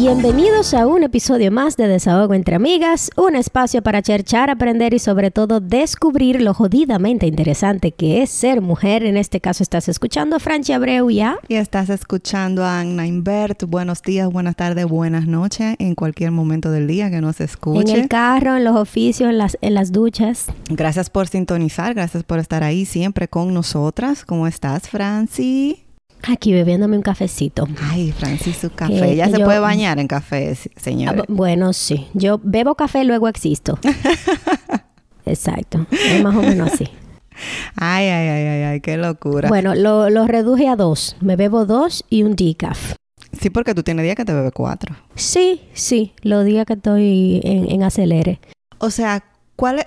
Bienvenidos a un episodio más de Desahogo entre Amigas, un espacio para cherchar, aprender y sobre todo descubrir lo jodidamente interesante que es ser mujer. En este caso estás escuchando a Francia Abreu ya. Y estás escuchando a Anna Invert. Buenos días, buenas tardes, buenas noches, en cualquier momento del día que nos escuche. En el carro, en los oficios, en las, en las duchas. Gracias por sintonizar, gracias por estar ahí siempre con nosotras. ¿Cómo estás, Franci? Aquí bebiéndome un cafecito. Ay, Francis, su café. ya se puede bañar en café, señor. Ah, bueno, sí. Yo bebo café, luego existo. Exacto. Es más o menos así. Ay, ay, ay, ay, ay, qué locura. Bueno, lo, lo reduje a dos. Me bebo dos y un decaf. Sí, porque tú tienes días que te bebes cuatro. Sí, sí, los días que estoy en, en acelere. O sea, ¿cuál es?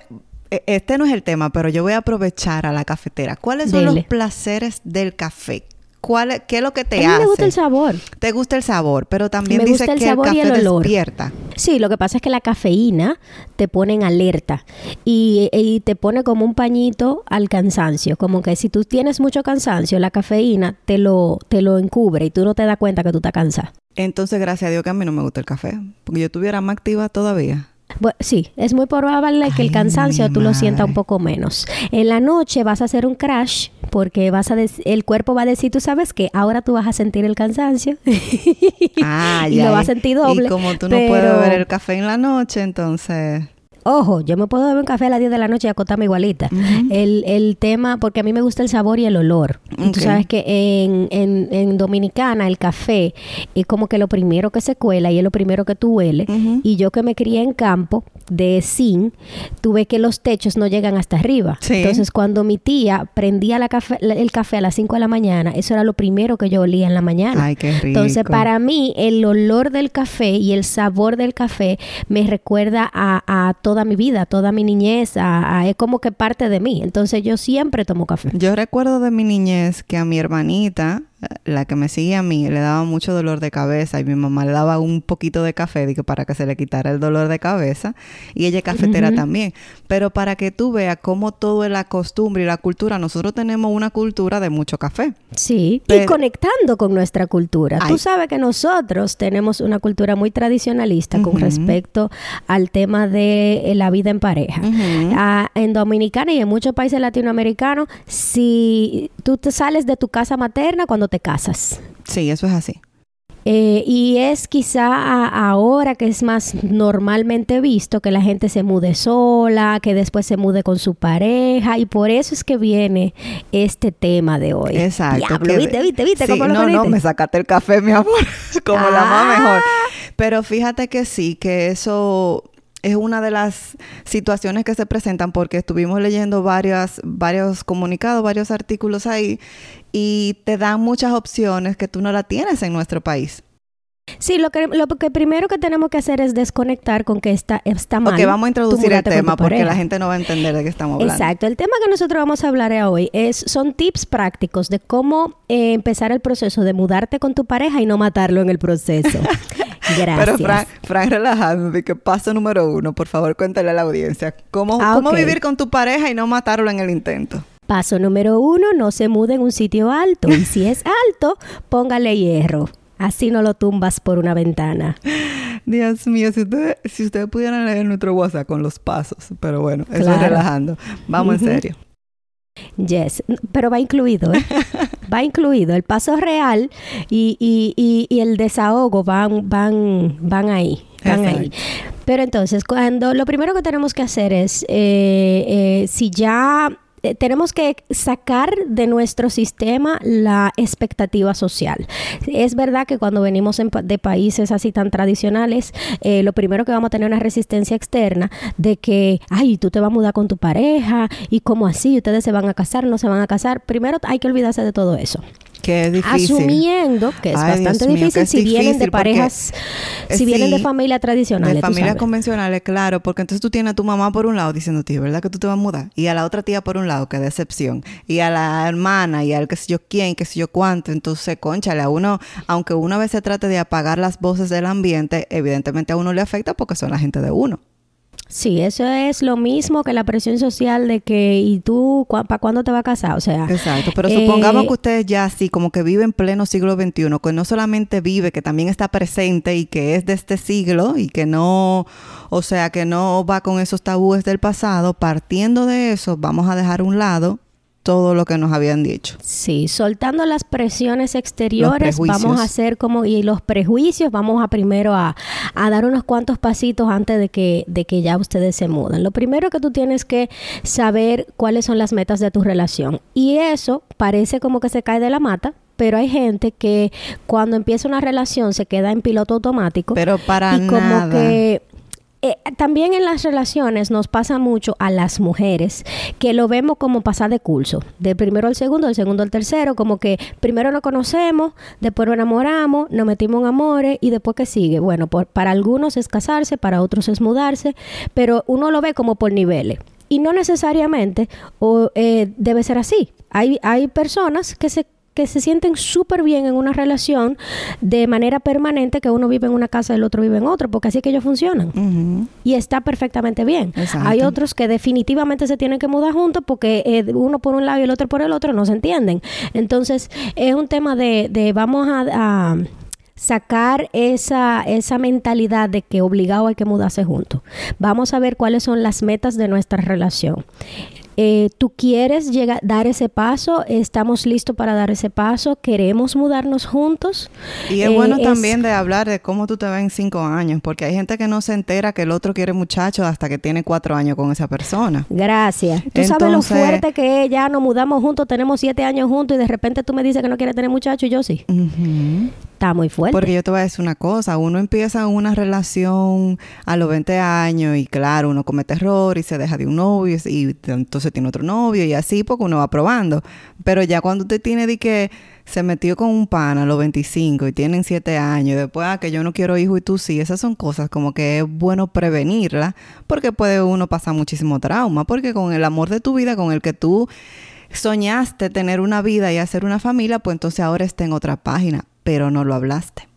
E, este no es el tema, pero yo voy a aprovechar a la cafetera. ¿Cuáles son los placeres del café? ¿Cuál, ¿Qué es lo que te a mí me gusta el sabor. Te gusta el sabor, pero también dice que el café el despierta. Sí, lo que pasa es que la cafeína te pone en alerta y, y, te pone como un pañito al cansancio. Como que si tú tienes mucho cansancio, la cafeína te lo, te lo encubre y tú no te das cuenta que tú estás cansada. Entonces, gracias a Dios que a mí no me gusta el café, porque yo estuviera más activa todavía. Bueno, sí, es muy probable que el cansancio tú lo sientas un poco menos. En la noche vas a hacer un crash porque vas a el cuerpo va a decir, tú sabes que ahora tú vas a sentir el cansancio ah, y lo vas a sentir doble. Y como tú no puedes beber el café en la noche, entonces Ojo, yo me puedo beber un café a las 10 de la noche y acostarme igualita. el, el, tema, porque a mí me gusta el sabor y el olor. Tú sabes que en, en, en, Dominicana el café es como que lo primero que se cuela y es lo primero que tú hueles. Y yo que me crié en campo de zinc, tuve que los techos no llegan hasta arriba. Entonces, cuando mi tía prendía la café, el café a las 5 de la mañana, eso era lo primero que yo olía en la mañana. Ay, qué rico. Entonces, para mí, el olor del café y el sabor del café me recuerda a, a todo toda mi vida, toda mi niñez, es como que parte de mí. Entonces yo siempre tomo café. Yo recuerdo de mi niñez que a mi hermanita, la que me sigue a mí, le daba mucho dolor de cabeza y mi mamá le daba un poquito de café para que se le quitara el dolor de cabeza y ella es cafetera también. Pero para que tú veas cómo todo es la costumbre y la cultura, nosotros tenemos una cultura de mucho café. Sí, y conectando con nuestra cultura. Tú sabes que nosotros tenemos una cultura muy tradicionalista con respecto al tema de eh, la vida en pareja. Ah, en Dominicana y en muchos países latinoamericanos, si tú te sales de tu casa materna cuando te casas. Sí, eso es así. Eh, y es quizá ahora que es más normalmente visto que la gente se mude sola, que después se mude con su pareja, y por eso es que viene este tema de hoy. Exacto. Diablo, viste, viste, viste cómo lo No, no, me sacaste el café, mi amor, como la más mejor. Ah. Pero fíjate que sí, que eso es una de las situaciones que se presentan porque estuvimos leyendo varias, varios comunicados, varios artículos ahí y te dan muchas opciones que tú no la tienes en nuestro país. Sí, lo que, lo que primero que tenemos que hacer es desconectar con que está, está mal. Ok, vamos a introducir el tema porque la gente no va a entender de qué estamos hablando. Exacto. El tema que nosotros vamos a hablar hoy es, son tips prácticos de cómo eh, empezar el proceso de mudarte con tu pareja y no matarlo en el proceso. Gracias. Pero Fran, Fran relajando, que paso número uno, por favor, cuéntale a la audiencia. ¿Cómo, ah, ¿cómo vivir con tu pareja y no matarlo en el intento? Paso número uno, no se mude en un sitio alto. Y si es alto, póngale hierro. Así no lo tumbas por una ventana. Dios mío, si ustedes si usted pudieran leer nuestro WhatsApp con los pasos, pero bueno, eso es relajando. Vamos en serio. Yes, pero va incluido, ¿eh? va incluido. El paso real y, y, y, el desahogo van, van, van ahí. Van ahí. Pero entonces, cuando lo primero que tenemos que hacer es, eh, eh, si ya eh, tenemos que sacar de nuestro sistema la expectativa social. Es verdad que cuando venimos de países así tan tradicionales, eh, lo primero que vamos a tener una resistencia externa de que, ay, tú te vas a mudar con tu pareja y cómo así, ustedes se van a casar, no se van a casar. Primero hay que olvidarse de todo eso. Que es difícil. Asumiendo que es bastante difícil si vienen de parejas, si vienen de familias tradicionales. De familias convencionales, claro, porque entonces tú tienes a tu mamá por un lado diciendo, tío, ¿verdad que tú te vas a mudar? Y a la otra tía por un lado, que decepción. Y a la hermana y al que sé yo quién, que sé yo cuánto. Entonces, conchale, a uno, aunque uno a veces trate de apagar las voces del ambiente, evidentemente a uno le afecta porque son la gente de uno. Sí, eso es lo mismo que la presión social de que, ¿y tú para cuándo te vas a casar? O sea. Exacto, pero supongamos eh, que ustedes ya así, como que vive en pleno siglo XXI, que no solamente vive, que también está presente y que es de este siglo y que no, o sea, que no va con esos tabúes del pasado, partiendo de eso, vamos a dejar a un lado todo lo que nos habían dicho. Sí, soltando las presiones exteriores, vamos a hacer como, y los prejuicios, vamos a primero a, a, dar unos cuantos pasitos antes de que, de que ya ustedes se muden. Lo primero que tú tienes que saber cuáles son las metas de tu relación. Y eso parece como que se cae de la mata, pero hay gente que cuando empieza una relación se queda en piloto automático. Pero para y como que eh, también en las relaciones nos pasa mucho a las mujeres que lo vemos como pasar de curso, del primero al segundo, del segundo al tercero, como que primero nos conocemos, después nos enamoramos, nos metimos en amores y después que sigue. Bueno, para algunos es casarse, para otros es mudarse, pero uno lo ve como por niveles. Y no necesariamente o, eh, debe ser así. Hay, hay personas que se que se sienten súper bien en una relación de manera permanente, que uno vive en una casa y el otro vive en otra, porque así es que ellos funcionan. Y está perfectamente bien. Hay otros que definitivamente se tienen que mudar juntos porque eh, uno por un lado y el otro por el otro no se entienden. Entonces, es un tema de, de vamos a, sacar esa, esa mentalidad de que obligado hay que mudarse juntos. Vamos a ver cuáles son las metas de nuestra relación. Eh, tú quieres llegar, dar ese paso, estamos listos para dar ese paso, queremos mudarnos juntos. Y es bueno eh, también de hablar de cómo tú te ves en cinco años, porque hay gente que no se entera que el otro quiere muchacho hasta que tiene cuatro años con esa persona. Gracias. Tú sabes lo fuerte que es, ya nos mudamos juntos, tenemos siete años juntos y de repente tú me dices que no quieres tener muchacho y yo sí muy fuerte. Porque yo te voy a decir una cosa, uno empieza una relación a los 20 años y claro, uno comete error y se deja de un novio y entonces tiene otro novio y así porque uno va probando. Pero ya cuando usted tiene de que se metió con un pan a los 25 y tienen 7 años y después, ah, que yo no quiero hijo y tú sí, esas son cosas como que es bueno prevenirla porque puede uno pasar muchísimo trauma, porque con el amor de tu vida, con el que tú soñaste tener una vida y hacer una familia, pues entonces ahora está en otra página pero no lo hablaste.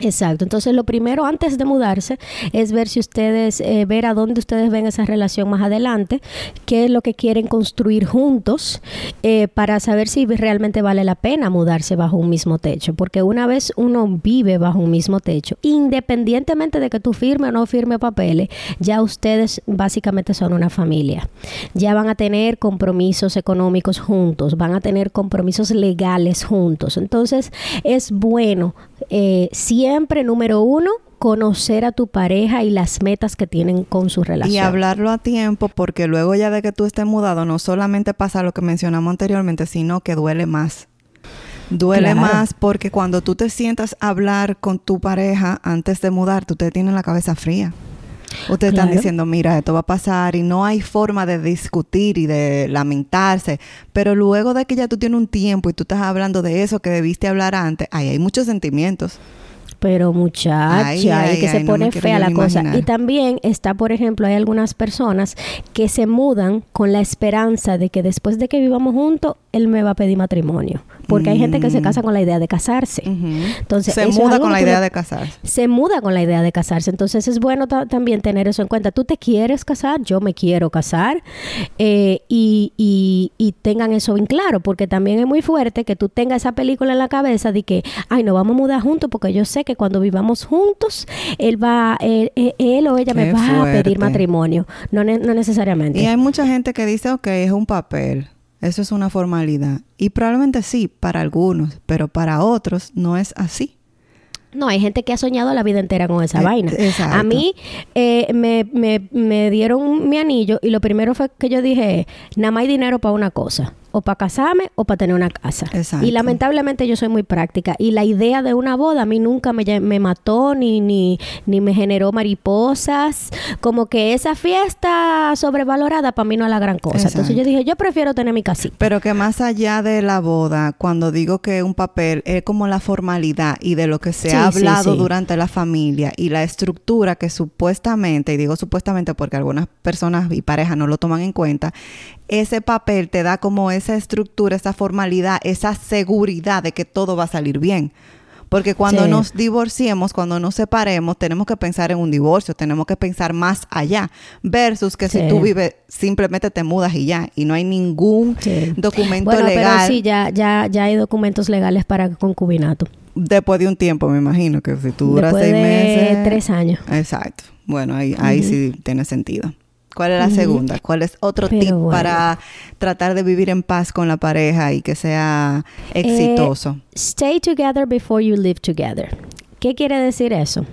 Exacto. Entonces, lo primero antes de mudarse es ver si ustedes, eh, ver a dónde ustedes ven esa relación más adelante, qué es lo que quieren construir juntos eh, para saber si realmente vale la pena mudarse bajo un mismo techo. Porque una vez uno vive bajo un mismo techo, independientemente de que tú firme o no firme papeles, ya ustedes básicamente son una familia. Ya van a tener compromisos económicos juntos, van a tener compromisos legales juntos. Entonces, es bueno eh, siempre, número uno, conocer a tu pareja y las metas que tienen con su relación. Y hablarlo a tiempo porque luego ya de que tú estés mudado no solamente pasa lo que mencionamos anteriormente, sino que duele más. Duele más porque cuando tú te sientas a hablar con tu pareja antes de mudar, tú te tienes la cabeza fría. Ustedes están diciendo, mira, esto va a pasar y no hay forma de discutir y de lamentarse. Pero luego de que ya tú tienes un tiempo y tú estás hablando de eso que debiste hablar antes, ahí hay muchos sentimientos. Pero muchacha, ay, que se pone fea la cosa. Y también está, por ejemplo, hay algunas personas que se mudan con la esperanza de que después de que vivamos juntos, él me va a pedir matrimonio. Porque hay gente que se casa con la idea de casarse. Entonces, se muda con la idea de casarse. Se muda con la idea de casarse. Entonces es bueno también tener eso en cuenta. Tú te quieres casar, yo me quiero casar. Eh, y, y, y, tengan eso bien claro. Porque también es muy fuerte que tú tengas esa película en la cabeza de que, ay, no vamos a mudar juntos porque yo sé que cuando vivamos juntos, él va, él, o ella me va a pedir matrimonio. No, no necesariamente. Y hay mucha gente que dice, ok, es un papel. Eso es una formalidad. Y probablemente sí, para algunos, pero para otros no es así. No, hay gente que ha soñado la vida entera con esa eh, vaina. A mí eh, me, me, me, dieron mi anillo y lo primero fue que yo dije, nada más hay dinero para una cosa o para casarme o para tener una casa. Y lamentablemente yo soy muy práctica y la idea de una boda a mí nunca me, me mató ni, ni, ni me generó mariposas. Como que esa fiesta sobrevalorada para mí no es la gran cosa. Entonces yo dije, yo prefiero tener mi casita. Pero que más allá de la boda, cuando digo que un papel es como la formalidad y de lo que se ha hablado durante la familia y la estructura que supuestamente, y digo supuestamente porque algunas personas y parejas no lo toman en cuenta, ese papel te da como esa estructura, esa formalidad, esa seguridad de que todo va a salir bien. Porque cuando Sí. nos divorciemos, cuando nos separemos, tenemos que pensar en un divorcio, tenemos que pensar más allá. Versus que Sí. si tú vives, simplemente te mudas y ya. Y no hay ningún Sí. documento Bueno, legal. pero sí, ya, ya, ya hay documentos legales para concubinato. Después de un tiempo, me imagino que si tú duras Después seis de meses. tres años. Exacto. Bueno, ahí, ahí sí tiene sentido. ¿Cuál es la segunda? ¿Cuál es otro Pero tip bueno. para tratar de vivir en paz con la pareja y que sea exitoso? Stay together before you live together. ¿Qué quiere decir eso?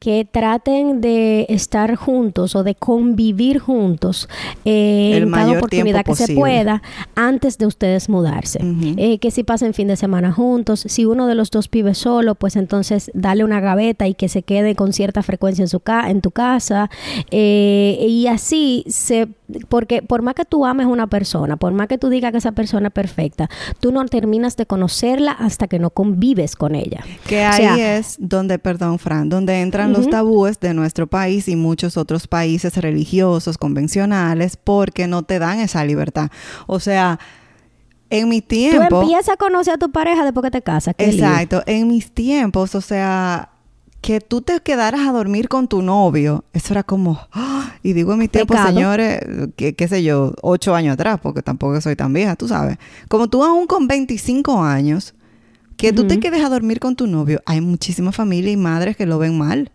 Que traten de estar juntos o de convivir juntos eh, en cada oportunidad que se posible. pueda antes de ustedes mudarse. Eh, que si pasen fin de semana juntos, si uno de los dos vive solo, pues entonces dale una gaveta y que se quede con cierta frecuencia en, su ca en tu casa. Eh, y así, se, porque por más que tú ames a una persona, por más que tú digas que esa persona es perfecta, tú no terminas de conocerla hasta que no convives con ella. Que O ahí sea, es donde, perdón, Fran, donde entran los tabúes de nuestro país y muchos otros países religiosos, convencionales, porque no te dan esa libertad. O sea, en mi Tú tiempo... empiezas a conocer a tu pareja después que te casas. lío. Exacto. En mis tiempos, o sea, que tú te quedaras a dormir con tu novio, eso era como, ¡ah! y digo en mis tiempos, Pecado. señores, que, qué sé yo, ocho años atrás, porque tampoco soy tan vieja, tú sabes. Como tú aún con 25 años, que tú te quedes a dormir con tu novio, hay muchísimas familias y madres que lo ven mal.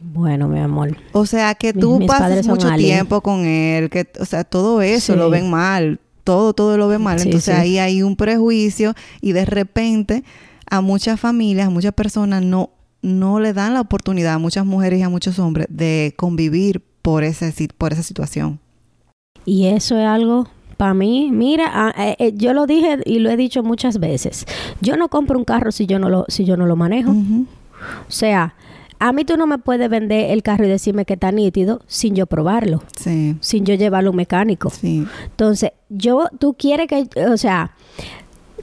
Bueno, mi amor. O sea, que tú mis son mucho alien. tiempo con él, que, o sea, todo eso Sí. lo ven mal, todo, todo lo ven mal. Sí, Entonces sí. ahí hay un prejuicio y de repente a muchas familias, a muchas personas no, no le dan la oportunidad a muchas mujeres y a muchos hombres de convivir por, ese, por esa situación. Y eso es algo para mí, mira, ah, eh, eh, yo lo dije y lo he dicho muchas veces. Yo no compro un carro si yo no lo si yo no lo manejo. O sea, a mí tú no me puedes vender el carro y decirme que está nítido sin yo probarlo, Sí, sin yo llevarlo a un mecánico. sí. Entonces, yo tú quieres que, o sea,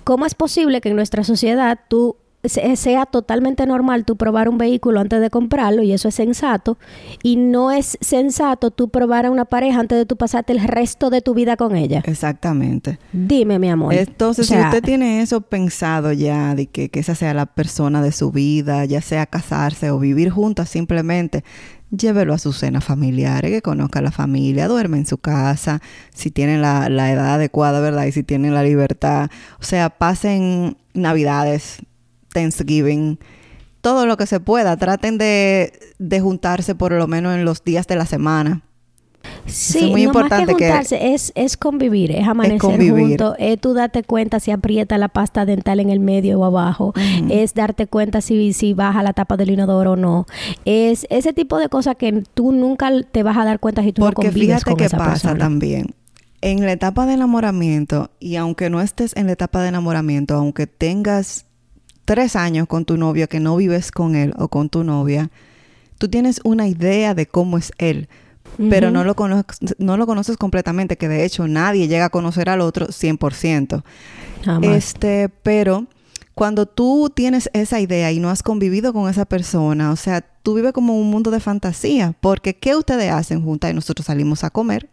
¿cómo es posible que en nuestra sociedad tú sea totalmente normal tú probar un vehículo antes de comprarlo y eso es sensato y no es sensato tú probar a una pareja antes de tú pasarte el resto de tu vida con ella? Exactamente. Dime, mi amor. Entonces, O sea, si usted tiene eso pensado ya, de que, que esa sea la persona de su vida, ya sea casarse o vivir juntas simplemente, llévelo a su cena familiar, que conozca a la familia, duerme en su casa, si tienen la, la edad adecuada, ¿verdad? Y si tienen la libertad. O sea, pasen navidades, Thanksgiving, todo lo que se pueda. Traten de, de juntarse por lo menos en los días de la semana. Sí, es muy no importante más que que- juntarse, es, es convivir, es amanecer juntos, es tú darte cuenta si aprieta la pasta dental en el medio o abajo, es darte cuenta si, si baja la tapa del inodoro o no, es ese tipo de cosas que tú nunca te vas a dar cuenta si tú no Porque convives fíjate con qué esa pasa persona. también. En la etapa de enamoramiento, y aunque no estés en la etapa de enamoramiento, aunque tengas tres años con tu novio que no vives con él o con tu novia, tú tienes una idea de cómo es él, pero no lo, conoces, no lo conoces completamente, que de hecho nadie llega a conocer al otro 100%. Jamás. Este, pero cuando tú tienes esa idea y no has convivido con esa persona, o sea, tú vives como un mundo de fantasía, porque ¿qué ustedes hacen juntas? Y nosotros salimos a comer,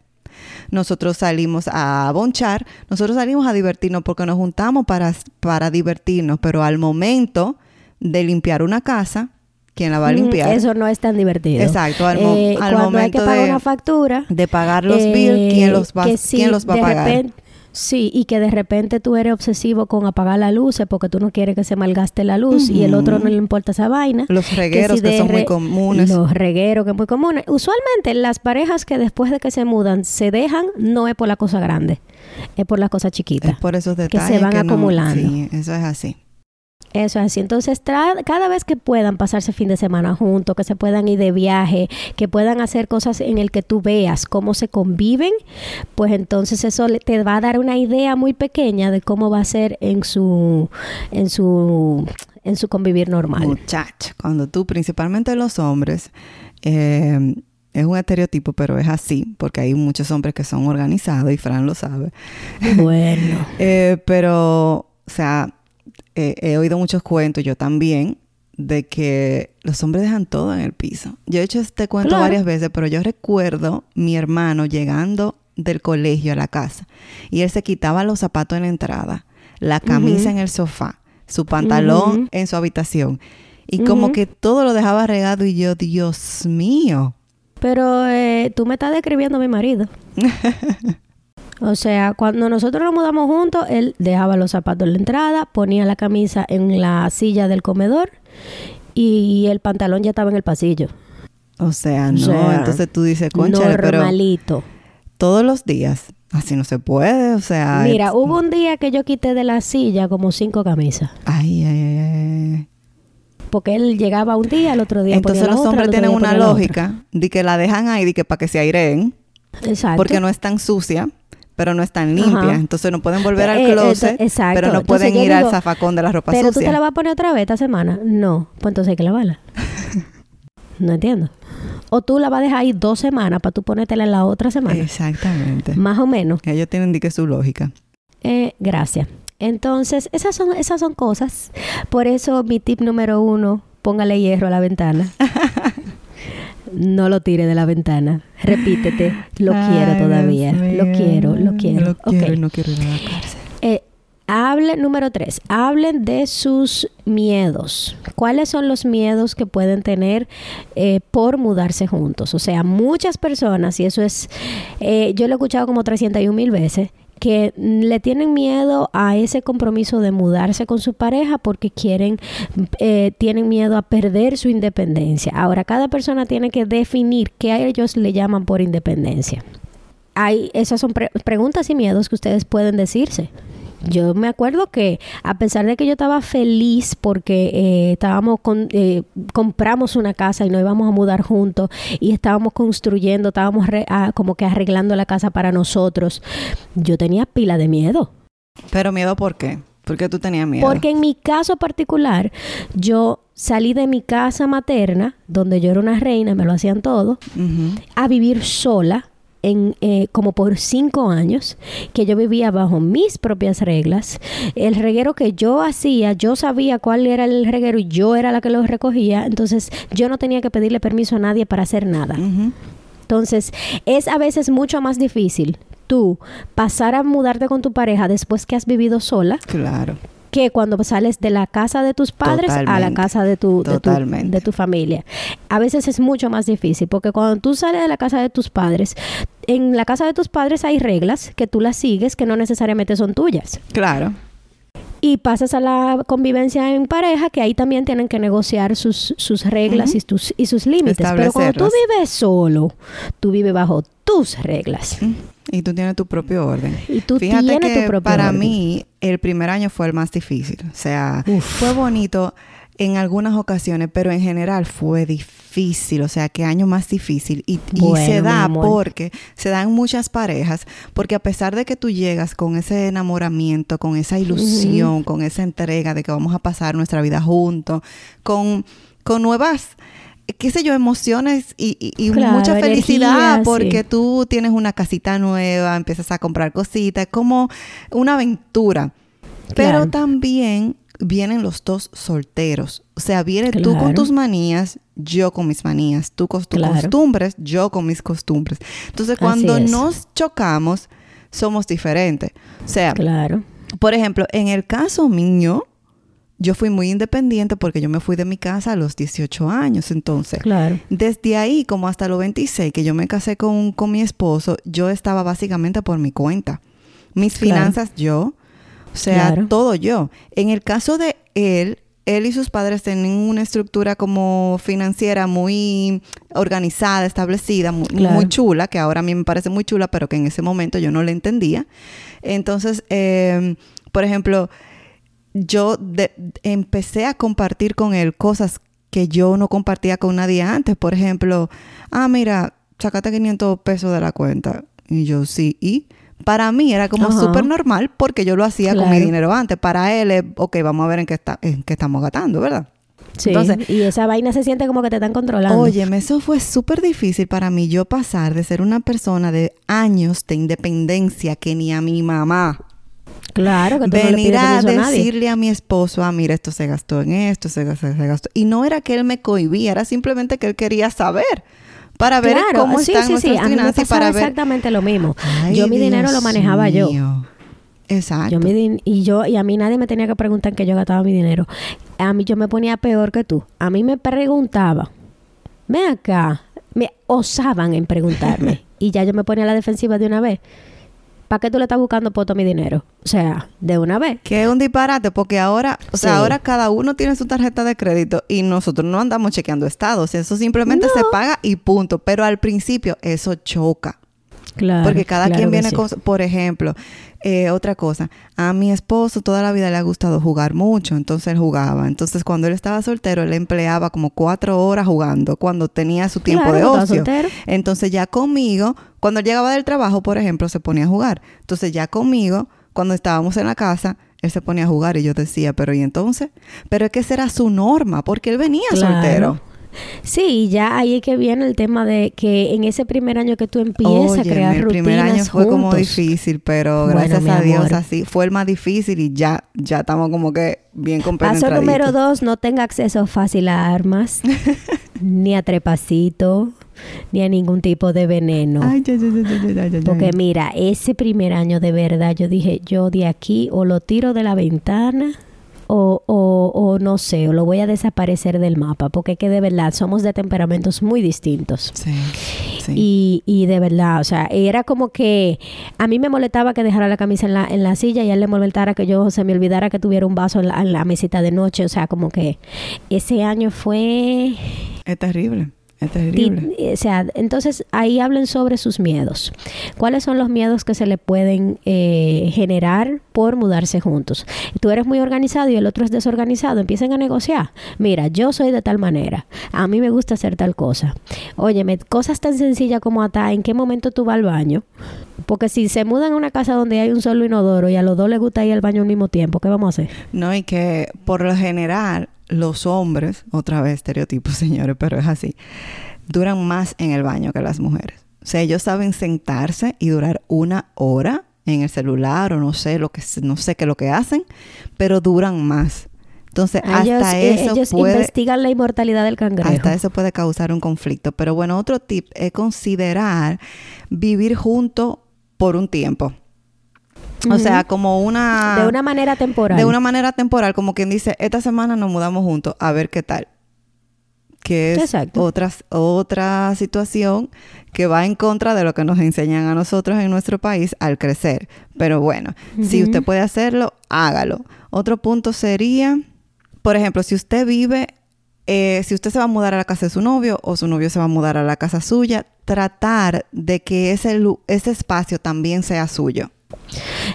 nosotros salimos a bonchar, nosotros salimos a divertirnos porque nos juntamos para, para divertirnos, pero al momento de limpiar una casa, ¿quién la va a Mm, limpiar? Eso no es tan divertido. Exacto, al mo- Eh, al cuando hay que momento pagar de- una factura, de pagar los eh, bills, ¿quién los va, que si ¿quién los va a pagar? repente- sí, y que de repente tú eres obsesivo con apagar las luces porque tú no quieres que se malgaste la luz y el otro no le importa esa vaina. Los regueros que, son muy comunes. Los regueros que son muy comunes. Usualmente las parejas que después de que se mudan se dejan no es por la cosa grande, es por la cosa chiquita. Es por esos que detalles se van acumulando. sí, eso es así. Eso es así. Entonces, tra- cada vez que puedan pasarse fin de semana juntos, que se puedan ir de viaje, que puedan hacer cosas en el que tú veas cómo se conviven, pues entonces eso te va a dar una idea muy pequeña de cómo va a ser en su en su en su convivir normal. Muchacho, cuando tú, principalmente los hombres, eh, es un estereotipo, pero es así, porque hay muchos hombres que son organizados y Fran lo sabe. Bueno, Eh, pero, o sea, eh, he oído muchos cuentos, yo también, de que los hombres dejan todo en el piso. Yo he hecho este cuento Claro. varias veces, pero yo recuerdo mi hermano llegando del colegio a la casa y él se quitaba los zapatos en la entrada, la camisa en el sofá, su pantalón en su habitación. Y como que todo lo dejaba regado y yo, Dios mío. Pero eh, tú me estás describiendo a mi marido. o sea, cuando nosotros nos mudamos juntos, él dejaba los zapatos en la entrada, ponía la camisa en la silla del comedor y el pantalón ya estaba en el pasillo. O sea, no. sea, Entonces tú dices, concha, pero Normalito. todos los días. Así no se puede, o sea. Mira, hubo un día que yo quité de la silla como cinco camisas. Ay, ay, ay, ay. Porque él llegaba un día, el otro día Entonces ponía los hombres tienen una lógica de que la dejan ahí, de que para que se aireen, Exacto. porque no es tan sucia, pero no es tan limpia. Ajá. Entonces no pueden volver Eh, al eh, closet, exacto. pero no pueden ir al zafacón de la ropa Pero tú sucia. te la vas a poner otra vez esta semana. No, pues entonces hay que lavarla. no entiendo. O tú la vas a dejar ahí dos semanas para tú ponértela en la otra semana. Exactamente. Más o menos. Ellos tienen que su lógica. Eh, gracias. Entonces, esas son, esas son cosas. Por eso mi tip número uno, póngale hierro a la ventana. no lo tire de la ventana. Repítete, lo quiero todavía. Lo quiero, lo quiero. Ok. y no quiero ir a la cárcel. Eh, hablen, número tres, hablen de sus miedos. ¿Cuáles son los miedos que pueden tener eh, por mudarse juntos? O sea, muchas personas, y eso es, eh, yo lo he escuchado como 301 mil veces, que mm, le tienen miedo a ese compromiso de mudarse con su pareja porque quieren, eh, tienen miedo a perder su independencia. Ahora, cada persona tiene que definir qué a ellos le llaman por independencia hay, esas son pre- preguntas y miedos que ustedes pueden decirse. Yo me acuerdo que a pesar de que yo estaba feliz porque eh, estábamos con, eh, compramos una casa y nos íbamos a mudar juntos y estábamos construyendo, estábamos re- ah, como que arreglando la casa para nosotros, yo tenía pila de miedo. Pero miedo, ¿por qué? Porque tú tenías miedo. Porque en mi caso particular, yo salí de mi casa materna, donde yo era una reina, me lo hacían todo, a vivir sola en, eh, como por cinco años, que yo vivía bajo mis propias reglas. El reguero que yo hacía, yo sabía cuál era el reguero y yo era la que lo recogía, entonces yo no tenía que pedirle permiso a nadie para hacer nada. Entonces, es a veces mucho más difícil tú pasar a mudarte con tu pareja después que has vivido sola Claro. Que cuando sales de la casa de tus padres a la casa de tu, de tu, de tu familia. A veces es mucho más difícil porque cuando tú sales de la casa de tus padres, en la casa de tus padres hay reglas que tú las sigues que no necesariamente son tuyas. Claro. Y pasas a la convivencia en pareja, que ahí también tienen que negociar sus, sus reglas y, tus, y sus límites. Pero cuando tú vives solo, tú vives bajo tus reglas. Mm. Y tú tienes tu propio orden. Y tú Fíjate tienes que tu propio para orden. mí el primer año fue el más difícil. O sea, Uf. fue bonito en algunas ocasiones, pero en general fue difícil. O sea, qué año más difícil. Y, se da porque se dan muchas parejas, porque a pesar de que tú llegas con ese enamoramiento, con esa ilusión, con esa entrega de que vamos a pasar nuestra vida juntos, con, con nuevas qué sé yo, emociones y, y- y Claro, mucha felicidad energía, porque sí. tú tienes una casita nueva, empiezas a comprar cositas, es como una aventura. Pero también vienen los dos solteros. O sea, viene tú con tus manías, yo con mis manías, tú con tus costumbres, yo con mis costumbres. Entonces, cuando nos chocamos, somos diferentes. O sea, Claro. por ejemplo, en el caso mío, yo fui muy independiente porque yo me fui de mi casa a los 18 años. Entonces, Claro. desde ahí, como hasta los 26, que yo me casé con, con mi esposo, yo estaba básicamente por mi cuenta. Mis Claro. finanzas yo, o sea, Claro. todo yo. En el caso de él, él y sus padres tenían una estructura como financiera muy organizada, establecida, muy, Claro. muy chula, que ahora a mí me parece muy chula, pero que en ese momento yo no la entendía. Entonces, eh, por ejemplo, yo de- empecé a compartir con él cosas que yo no compartía con nadie antes. Por ejemplo, ah, mira, sacate 500 pesos de la cuenta. Y yo, sí, y para mí era como Ajá. súper normal porque yo lo hacía con mi dinero antes. Para él es, ok, vamos a ver en qué, está, en qué estamos gastando, ¿verdad? Sí. Entonces- y esa vaina se siente como que te están controlando. Óyeme, eso fue súper difícil para mí yo pasar de ser una persona de años de independencia que ni a mi mamá Claro, que tú no le venir a decirle a mi esposo, ah, mira, esto se gastó en esto, se gastó, se gastó. Y no era que él me cohibía, era simplemente que él quería saber para ver Claro, cómo sí, están sí, sí. nuestras A mí me para ver. exactamente lo mismo. Ay, yo mi dinero lo manejaba yo. Exacto. Yo mi y yo y a mí nadie me tenía que preguntar en qué yo gastaba mi dinero. A mí yo me ponía peor que tú. A mí me preguntaba, ven acá, me osaban en preguntarme y ya yo me ponía a la defensiva de una vez. ¿Para qué tú le estás buscando por todo mi dinero? O sea, de una vez. Que es un disparate, porque ahora, o sea, Sí. ahora cada uno tiene su tarjeta de crédito y nosotros no andamos chequeando estados. Eso simplemente se paga y punto. Pero al principio eso choca. Claro. Porque cada claro quien viene sí. con... Por ejemplo, eh, otra cosa. A mi esposo toda la vida le ha gustado jugar mucho. Entonces él jugaba. Entonces cuando él estaba soltero, él empleaba como cuatro horas jugando cuando tenía su tiempo Claro, de ocio. soltero. Entonces ya conmigo, cuando él llegaba del trabajo, por ejemplo, se ponía a jugar. Entonces ya conmigo, cuando estábamos en la casa, él se ponía a jugar y yo decía, pero ¿y entonces? Pero es que esa era su norma, porque él venía Claro. soltero. Sí, ya ahí es que viene el tema de que en ese primer año que tú empiezas a crear el rutinas primer año fue como difícil, pero Bueno, gracias a Dios así fue el más difícil y ya ya estamos como que bien Paso número dos, no tenga acceso fácil a armas, ni a trepacito, ni a ningún tipo de veneno. Ay, ya, ya, ya. Porque mira, ese primer año de verdad, yo dije, yo de aquí o lo tiro de la ventana o, o, o no sé, o lo voy a desaparecer del mapa, porque es que de verdad somos de temperamentos muy distintos. Sí, sí. Y, y de verdad, o sea, era como que a mí me molestaba que dejara la camisa en la, en la silla y a él le molestara que yo se me olvidara que tuviera un vaso en la, en la mesita de noche. O sea, como que ese año fue Es terrible, es Di- terrible. O sea, entonces ahí hablen sobre sus miedos. ¿Cuáles son los miedos que se le pueden eh, generar por mudarse juntos? Tú eres muy organizado y el otro es desorganizado. Empiecen a negociar. Mira, yo soy de tal manera. A mí me gusta hacer tal cosa. Óyeme, cosas tan sencillas como hasta en qué momento tú vas al baño. Porque si se mudan a una casa donde hay un solo inodoro y a los dos les gusta ir al baño al mismo tiempo, ¿qué vamos a hacer? No, y que por lo general los hombres, otra vez estereotipos, señores, pero es así, duran más en el baño que las mujeres. O sea, ellos saben sentarse y durar una hora en el celular o no sé lo que no sé qué lo que hacen, pero duran más. Entonces, ellos, hasta eh, eso ellos puede investigan la inmortalidad del cangrejo. hasta eso puede causar un conflicto. Pero bueno, otro tip es considerar vivir juntos por un tiempo. O sea, como una... de una manera temporal. De una manera temporal, como quien dice, esta semana nos mudamos juntos, a ver qué tal. Que es Exacto. otra, otra situación que va en contra de lo que nos enseñan a nosotros en nuestro país al crecer. Pero bueno, si usted puede hacerlo, hágalo. Otro punto sería, por ejemplo, si usted vive, eh, si usted se va a mudar a la casa de su novio o su novio se va a mudar a la casa suya, tratar de que ese, ese espacio también sea suyo.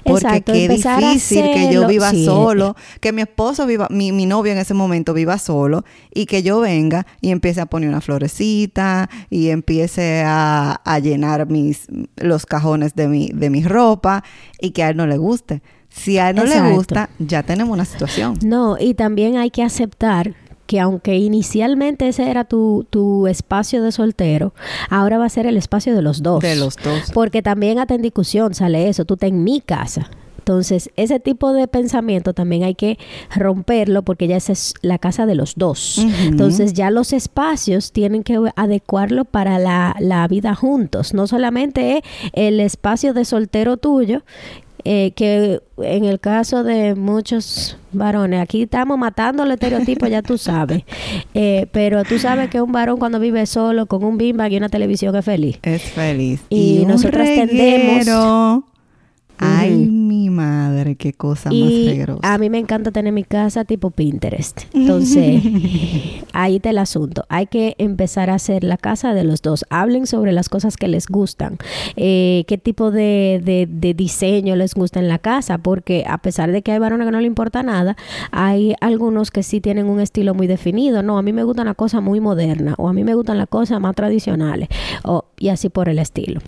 Porque Exacto, qué difícil que yo viva sí, solo, que mi esposo viva, mi, mi novio en ese momento viva solo y que yo venga y empiece a poner una florecita y empiece a, a llenar mis, los cajones de mi, de mi ropa y que a él no le guste. Si a él no le gusta, ya tenemos una situación. No, y también hay que aceptar que aunque inicialmente ese era tu, tu espacio de soltero, ahora va a ser el espacio de los dos. De los dos. Porque también hasta en discusión sale eso, tú estás en mi casa. Entonces, ese tipo de pensamiento también hay que romperlo porque ya esa es la casa de los dos. Entonces, ya los espacios tienen que adecuarlo para la, la vida juntos. No solamente el espacio de soltero tuyo, eh, que en el caso de muchos varones, aquí estamos matando el estereotipo, ya tú sabes. Eh, pero tú sabes que un varón cuando vive solo con un beanbag y una televisión es feliz. Es feliz. Y un nosotras tendemos- Ay, mi madre, qué cosa más Y reguerosa. a mí me encanta tener mi casa tipo Pinterest. Entonces, ahí está el asunto. Hay que empezar a hacer la casa de los dos. Hablen sobre las cosas que les gustan. Eh, qué tipo de, de- de diseño les gusta en la casa. Porque a pesar de que hay varones que no le importa nada, hay algunos que sí tienen un estilo muy definido. No, a mí me gustan las cosas muy modernas. O a mí me gustan las cosas más tradicionales. O, y así por el estilo.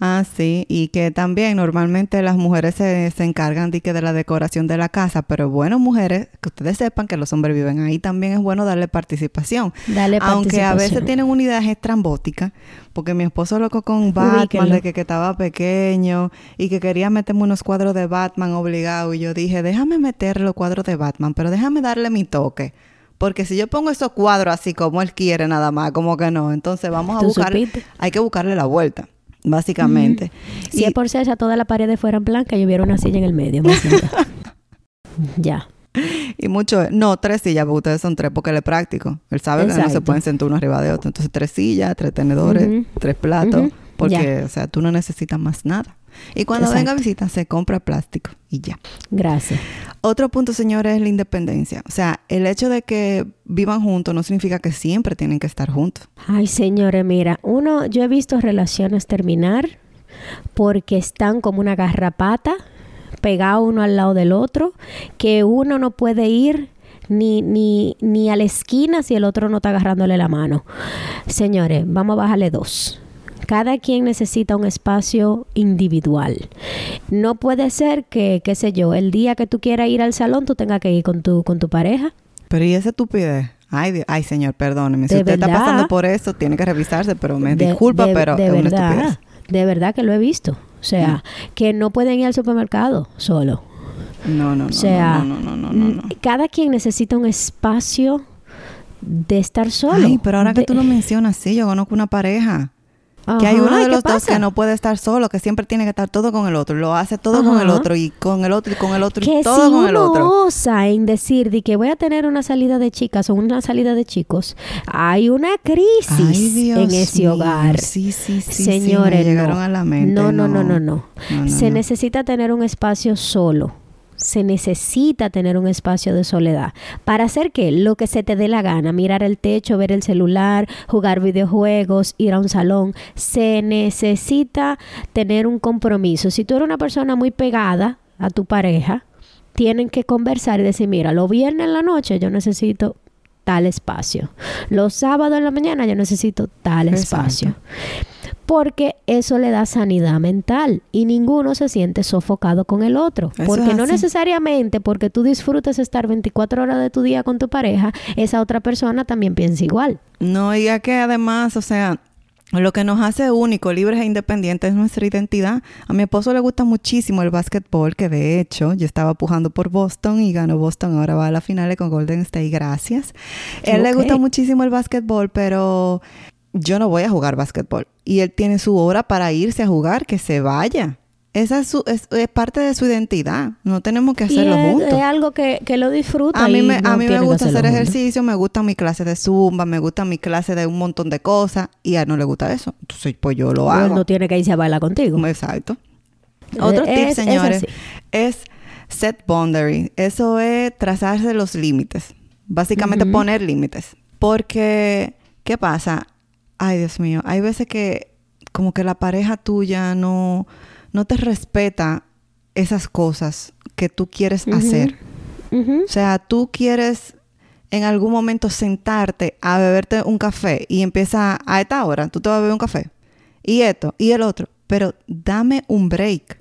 Ah, sí, y que también normalmente las mujeres se, se encargan de, que de la decoración de la casa, pero bueno, mujeres, que ustedes sepan que los hombres viven ahí, también es bueno darle participación. Dale Aunque a veces tienen una idea estrambótica, porque mi esposo loco con Batman, Ubíquenlo. de que, que estaba pequeño y que quería meterme unos cuadros de Batman obligado, y yo dije, déjame meter los cuadros de Batman, pero déjame darle mi toque. Porque si yo pongo esos cuadros así como él quiere nada más, como que no, entonces vamos a ¿Tú buscar, supiste? hay que buscarle la vuelta. Básicamente. Si Y- es por César, todas las paredes fueran blancas y hubiera una silla en el medio. ya. Y mucho, no, tres sillas, porque ustedes son tres, porque él es práctico. Él sabe que no se pueden sentar uno arriba de otro. Entonces, tres sillas, tres tenedores, tres platos, porque, o sea, tú no necesitas más nada. Y cuando venga Exacto. visita, se compra plástico y ya. Gracias. Otro punto, señores, es la independencia. O sea, el hecho de que vivan juntos no significa que siempre tienen que estar juntos. Ay, señores, mira, uno, yo he visto relaciones terminar porque están como una garrapata, pegado uno al lado del otro, que uno no puede ir ni, ni, ni a la esquina si el otro no está agarrándole la mano. Señores, vamos a bajarle dos. Cada quien necesita un espacio individual. No puede ser que, qué sé yo, el día que tú quieras ir al salón, tú tengas que ir con tu, con tu pareja. Pero ¿y esa estupidez? Ay, Dios- ay señor, perdóneme. Si De usted está pasando por eso, tiene que revisarse, pero me De- disculpa, de- pero es una estupidez. de verdad que lo he visto. O sea, que no pueden ir al supermercado solo. No, no, no. O sea, no, no, no, no, no, no. mm, cada quien necesita un espacio de estar solo. Ay, pero ahora que tú lo mencionas, sí, yo conozco una pareja. Que hay uno ¿y de los dos pasa? que no puede estar solo, que siempre tiene que estar todo con el otro. Lo hace todo con el otro y con el otro y con el otro y todo si con el otro. osa en decir de que voy a tener una salida de chicas o una salida de chicos, hay una crisis Ay, en ese mío. hogar. Sí, sí, sí. sí, Señores, me llegaron no. a la mente. No, no, no, no, no. No, no, Se necesita tener un espacio solo. Se necesita tener un espacio de soledad. ¿Para hacer qué? Lo que se te dé la gana. Mirar el techo, ver el celular, jugar videojuegos, ir a un salón. Se necesita tener un compromiso. Si tú eres una persona muy pegada a tu pareja, tienen que conversar y decir, mira, los viernes en la noche yo necesito tal espacio. Los sábados en la mañana yo necesito tal Exacto. espacio. Porque eso le da sanidad mental y ninguno se siente sofocado con el otro. Eso porque no necesariamente porque tú disfrutes estar 24 horas de tu día con tu pareja, esa otra persona también piensa igual. No, y ya que además, o sea, lo que nos hace únicos, libres e independientes es nuestra identidad. A mi esposo le gusta muchísimo el básquetbol, que de hecho yo estaba pujando por Boston y ganó Boston, ahora va a la final con Golden State, gracias. Él le gusta muchísimo el básquetbol, pero yo no voy a jugar básquetbol. Y él tiene su hora para irse a jugar, que se vaya. Esa es, su, es, es parte de su identidad. No tenemos que hacerlo y es, juntos. es algo que, que lo disfruta. A mí me, no a mí me gusta hacer juntos. ejercicio, me gusta mi clase de zumba, me gusta mi clase de un montón de cosas y a él no le gusta eso. Entonces, pues yo lo Él hago. no tiene que irse a bailar contigo. Exacto. Otro Eh, tip, es- es señores, es set boundary. Eso es trazarse los límites. Básicamente poner límites. Porque, ¿qué pasa? Ay, Dios mío, hay veces que como que la pareja tuya no, no te respeta esas cosas que tú quieres hacer. O sea, tú quieres en algún momento sentarte a beberte un café y empieza a esta hora, tú te vas a beber un café. Y esto, y el otro. Pero dame un break.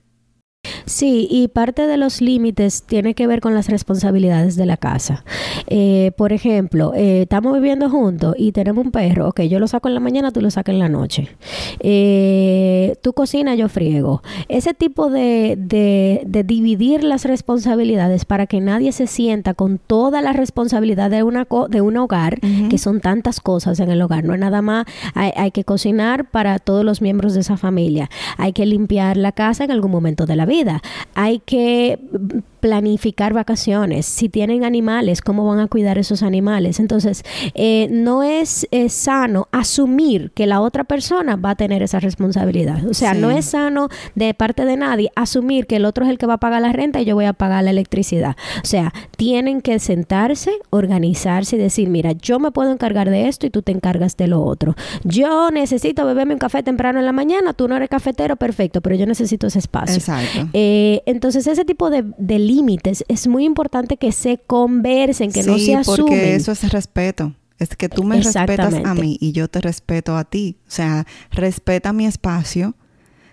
Sí, y parte de los límites tiene que ver con las responsabilidades de la casa. Eh, por ejemplo, eh, estamos viviendo juntos y tenemos un perro. Ok, yo lo saco en la mañana, tú lo sacas en la noche. Eh, tú cocinas, yo friego. Ese tipo de, de- de dividir las responsabilidades para que nadie se sienta con toda la responsabilidad de, una co- de un hogar, que son tantas cosas en el hogar. No es nada más, hay, hay que cocinar para todos los miembros de esa familia. Hay que limpiar la casa en algún momento de la vida. Hay que planificar vacaciones. Si tienen animales, ¿cómo van a cuidar esos animales? Entonces, eh, no es eh, sano asumir que la otra persona va a tener esa responsabilidad. O sea, Sí. no es sano de parte de nadie asumir que el otro es el que va a pagar la renta y yo voy a pagar la electricidad. O sea, tienen que sentarse, organizarse y decir, mira, yo me puedo encargar de esto y tú te encargas de lo otro. Yo necesito beberme un café temprano en la mañana, tú no eres cafetero, perfecto, pero yo necesito ese espacio. Exacto. Eh, entonces, ese tipo de, de límites es muy importante que se conversen, que no se asumen. porque eso es respeto. Es que tú me respetas a mí y yo te respeto a ti. O sea, respeta mi espacio,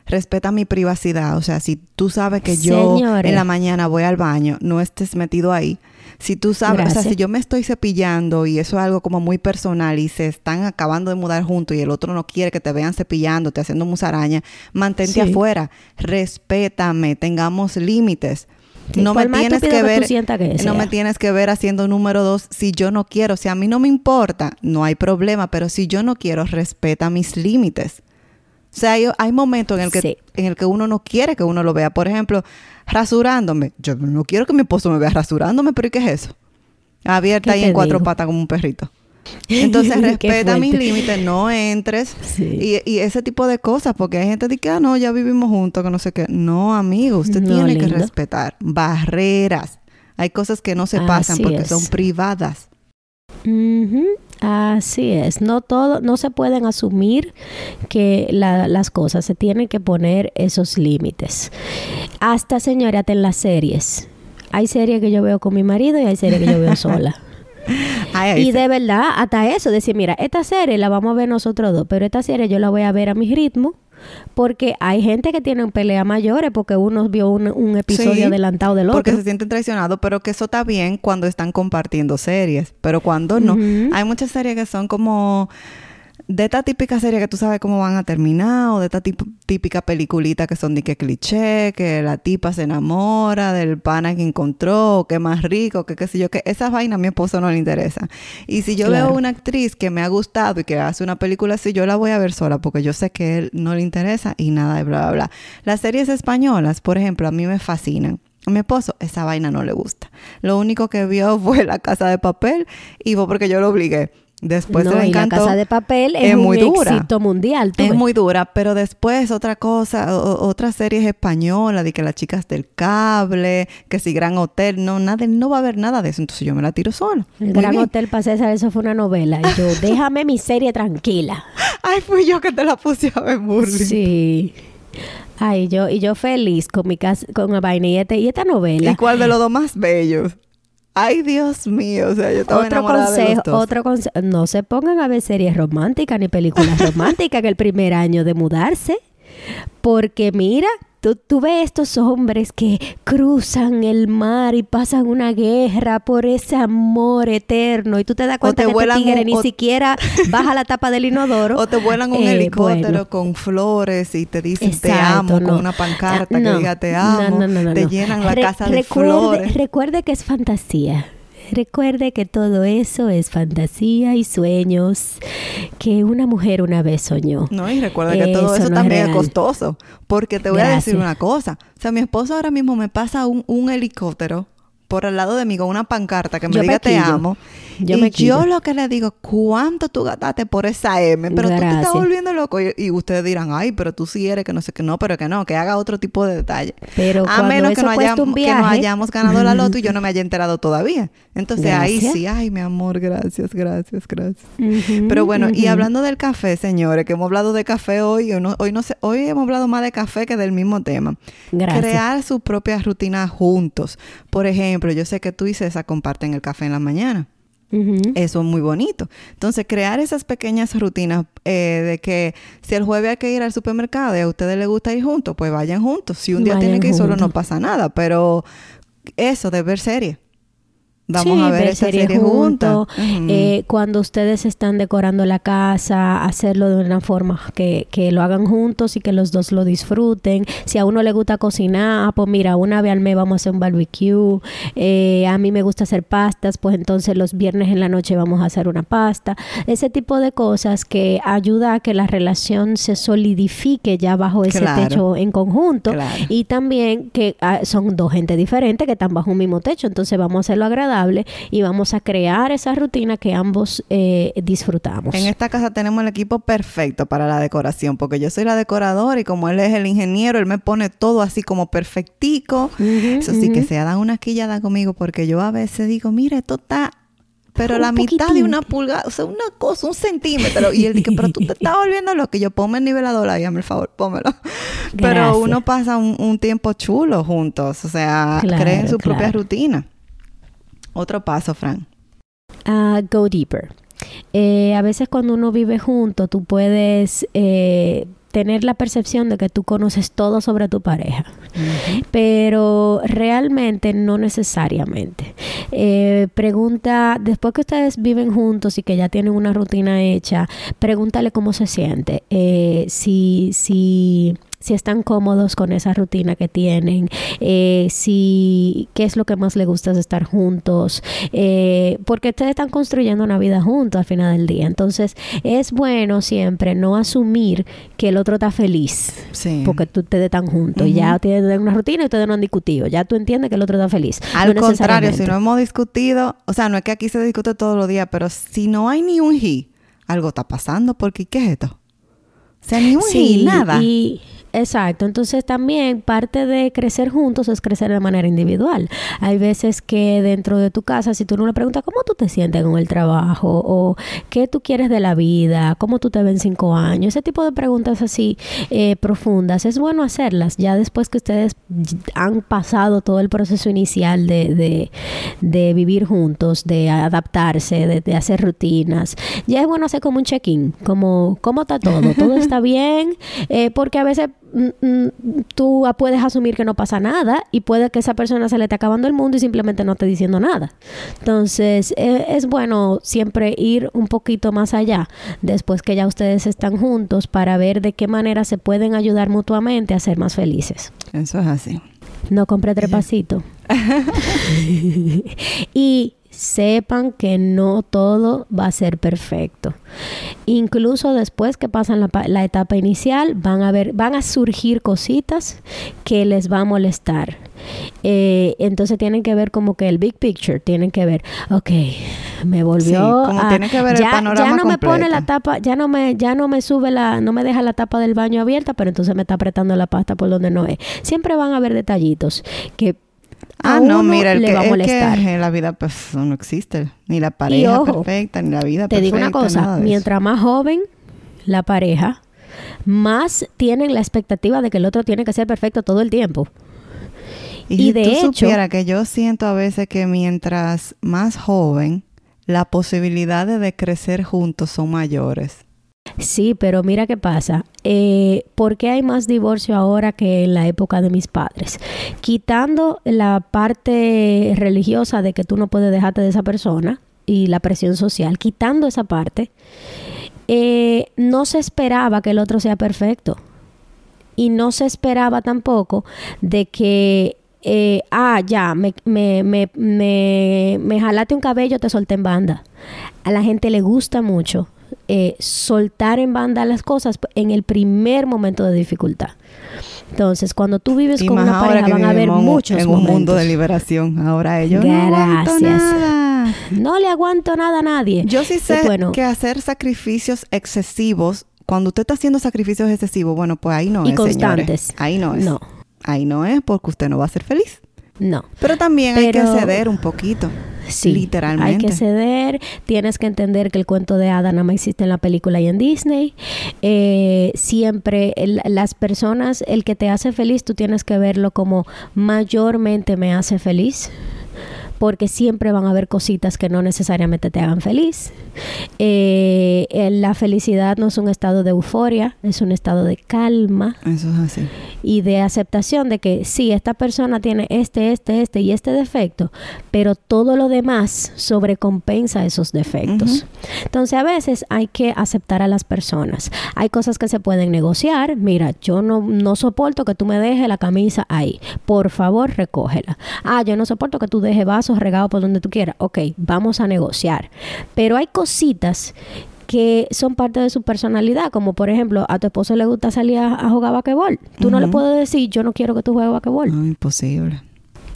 respeta mi privacidad. O sea, si tú sabes que yo Señores. en la mañana voy al baño, no estés metido ahí. Si tú sabes, o sea, si yo me estoy cepillando y eso es algo como muy personal y se están acabando de mudar juntos y el otro no quiere que te vean cepillándote, haciendo musaraña, mantente Sí. afuera, respétame, tengamos límites. Sí, no me tienes que ver, que no me tienes que ver haciendo número dos si yo no quiero. Si a mí no me importa, no hay problema, pero si yo no quiero, respeta mis límites. O sea, hay, hay momentos en el, que, en el que uno no quiere que uno lo vea. Por ejemplo, rasurándome. Yo no quiero que mi esposo me vea rasurándome, pero ¿y qué es eso? Abierta ahí en cuatro patas como un perrito. Entonces respeta mis límites, no entres y, ese tipo de cosas, porque hay gente que dice, ah, no, ya vivimos juntos, que no sé qué. No, amigo, usted tiene que respetar barreras. Hay cosas que no se pasan porque son privadas. Así es, no todo, no se pueden asumir que las cosas, se tienen que poner esos límites. Hasta señora, en las series. Hay series que yo veo con mi marido y hay series que yo veo sola y de verdad, hasta eso, decir, mira, esta serie la vamos a ver nosotros dos, pero esta serie yo la voy a ver a mi ritmo. Porque hay gente que tiene peleas mayores porque uno vio un, episodio adelantado del otro. Porque se sienten traicionados, pero que eso está bien cuando están compartiendo series. Pero cuando no. Hay muchas series que son como de esta típica serie que tú sabes cómo van a terminar, o de esta típica peliculita que son de que cliché, que la tipa se enamora del pana que encontró, que más rico, que qué sé yo, que esas vainas a mi esposo no le interesa. Y si yo veo una actriz que me ha gustado y que hace una película así, yo la voy a ver sola porque yo sé que él no le interesa y nada de bla, bla, bla. Las series españolas, por ejemplo, a mí me fascinan. A mi esposo esa vaina no le gusta. Lo único que vio fue La Casa de Papel y fue porque yo lo obligué. Después no, y la casa de papel es, muy un dura. éxito mundial. Es muy dura, pero después otra cosa, otras series españolas, de que las chicas del cable, que si Gran Hotel, no, nada, no va a haber nada de eso, entonces yo me la tiro sola. El Gran Hotel para César, eso fue una novela. Y yo, déjame mi serie tranquila. Ay, fui yo que te la puse a ver. Sí. Ay, yo, y yo feliz con mi casa, con la vaina y, este, y esta novela. ¿Y cuál de los dos más bellos? Ay, Dios mío, o sea, yo estaba otro consejo, Otro consejo, no se pongan a ver series románticas ni películas románticas en el primer año de mudarse, porque mira, Tú, tú, ves estos hombres que cruzan el mar y pasan una guerra por ese amor eterno y tú te das cuenta que este tigre ni siquiera baja la tapa del inodoro. O te vuelan un eh, helicóptero con flores y te dicen te amo con una pancarta que diga te amo. te llenan la casa de flores. Recuerde que es fantasía. Recuerde que todo eso es fantasía y sueños que una mujer una vez soñó. No, y recuerda que todo eso, también es, costoso. Porque te voy a decir una cosa. O sea, mi esposo ahora mismo me pasa un, un helicóptero por al lado de mí con una pancarta que me diga te amo. Yo y yo lo que le digo, ¿cuánto tú gastaste por esa M? Pero tú te estás volviendo loco. Y, ustedes dirán, ay, pero tú sí eres que no sé qué, no, pero que no, que haga otro tipo de detalle. Pero a menos que no, hayamos, que no hayamos ganado la loto y yo no me haya enterado todavía. Entonces ahí sí, ay, mi amor, gracias, gracias, gracias. pero bueno, y hablando del café, señores, que hemos hablado de café hoy, hoy no, hoy no sé, hoy hemos hablado más de café que del mismo tema. Gracias. Crear sus propias rutinas juntos. Por ejemplo, ejemplo, yo sé que tú y César comparten el café en la mañana. Eso es muy bonito. Entonces, crear esas pequeñas rutinas eh, de que si el jueves hay que ir al supermercado y a ustedes les gusta ir juntos, pues vayan juntos. Si un día tienen que ir solo, no pasa nada. Pero eso de ver serie. Vamos a ver, esa serie, juntos. Eh, cuando ustedes están decorando la casa, hacerlo de una forma que, que, lo hagan juntos y que los dos lo disfruten. Si a uno le gusta cocinar, ah, pues mira, una vez al mes vamos a hacer un barbecue. Eh, a mí me gusta hacer pastas, pues entonces los viernes en la noche vamos a hacer una pasta. Ese tipo de cosas que ayuda a que la relación se solidifique ya bajo ese techo en conjunto. Y también que ah, son dos gente diferentes que están bajo un mismo techo. Entonces vamos a hacerlo agradable y vamos a crear esa rutina que ambos eh, disfrutamos. En esta casa tenemos el equipo perfecto para la decoración, porque yo soy la decoradora y como él es el ingeniero, él me pone todo así como perfectico. Eso sí que se da una quillada conmigo, porque yo a veces digo, mira, esto está pero la mitad de una pulgada, o sea, una cosa, un centímetro. Y él dice, pero tú te estás volviendo lo que yo ponme el nivelador ahí, hazme el favor, pómelo. Pero uno pasa un, tiempo chulo juntos, o sea, creen su propia rutina. Otro paso, Fran. Uh, go deeper. Eh, a veces cuando uno vive junto, tú puedes eh, tener la percepción de que tú conoces todo sobre tu pareja, pero realmente no necesariamente. Eh, pregunta, después que ustedes viven juntos y que ya tienen una rutina hecha, pregúntale cómo se siente. si, si si están cómodos con esa rutina que tienen, eh, si qué es lo que más les gusta de estar juntos, eh, porque ustedes están construyendo una vida juntos al final del día. Entonces, es bueno siempre no asumir que el otro está feliz, Sí. porque tú ustedes están juntos, y ya tienen una rutina y ustedes no han discutido, ya tú entiendes que el otro está feliz. Al No contrario, si no hemos discutido, o sea, no es que aquí se discute todos los días, pero si no hay ni un he, algo está pasando, porque ¿qué es esto? O sea, ni un he, nada. Y, exacto. Entonces también parte de crecer juntos es crecer de manera individual. Hay veces que dentro de tu casa, si tú no le preguntas cómo tú te sientes con el trabajo o qué tú quieres de la vida, cómo tú te ves en cinco años, ese tipo de preguntas así eh, profundas, es bueno hacerlas ya después que ustedes han pasado todo el proceso inicial de, de, de vivir juntos, de adaptarse, de, de hacer rutinas. Ya es bueno hacer como un check-in, como cómo está todo, todo está bien, eh, porque a veces tú puedes asumir que no pasa nada y puede que esa persona se le esté acabando el mundo y simplemente no esté diciendo nada. Entonces, eh, es bueno siempre ir un poquito más allá después que ya ustedes están juntos para ver de qué manera se pueden ayudar mutuamente a ser más felices. Eso es así. No compré trepacito. y sepan que no todo va a ser perfecto. Incluso después que pasan la, pa- la etapa inicial, van a ver, van a surgir cositas que les va a molestar. Eh, entonces tienen que ver como que el big picture, tienen que ver, ok, me volvió Sí, como a- que ver el ya, panorama ya no me pone la tapa, ya no me, ya no me sube la, no me deja la tapa del baño abierta, pero entonces me está apretando la pasta por donde no es. Siempre van a haber detallitos que a Ah, no, uno mira, el le que, va a es que la vida pues no existe. Ni la pareja ojo, perfecta, ni la vida Te perfecta. digo una cosa, mientras más joven la pareja, más tienen la expectativa de que el otro tiene que ser perfecto todo el tiempo. Y, y si de tú hecho- supieras que yo siento a veces que mientras más joven, las posibilidades de crecer juntos son mayores. Sí, pero mira qué pasa. Eh, ¿Por qué hay más divorcio ahora que en la época de mis padres? Quitando la parte religiosa de que tú no puedes dejarte de esa persona y la presión social, quitando esa parte, eh, no se esperaba que el otro sea perfecto. Y no se esperaba tampoco de que, eh, ah, ya, me, me, me, me, me jalaste un cabello, te solté en banda. A la gente le gusta mucho eh, soltar en banda las cosas en el primer momento de dificultad. Entonces, cuando tú vives Y con una pareja, van a haber muchos en un mundo momentos. de liberación. Ahora ellos no Gracias. nada. No le aguanto nada a nadie. Yo sí Y sé bueno, que hacer sacrificios excesivos, cuando usted está haciendo sacrificios excesivos, bueno, pues ahí no Y es, constantes. señores. Ahí no es. No. Ahí no es porque usted no va a ser feliz. no. Pero también hay que ceder un poquito. Sí, literalmente. Hay que ceder, tienes que entender que el cuento de Ada nada más existe en la película y en Disney. Eh, siempre el- las personas, el que te hace feliz, tú tienes que verlo como mayormente me hace feliz. Porque siempre van a haber cositas que no necesariamente te hagan feliz. Eh, la felicidad no es un estado de euforia, es un estado de calma Eso es así. y de aceptación de que sí, esta persona tiene este, este, este y este defecto, pero todo lo demás sobrecompensa esos defectos. Entonces a veces hay que aceptar a las personas. Hay cosas que se pueden negociar. Mira, yo no, no soporto que tú me dejes la camisa ahí. Por favor, recógela. Ah, yo no soporto que tú dejes vasos regados por donde tú quieras. Ok, vamos a negociar. Pero hay cositas que son parte de su personalidad, como por ejemplo, a tu esposo le gusta salir a, a jugar basquetbol. Tú no le puedes decir, yo no quiero que tú juegues basquetbol. No, imposible.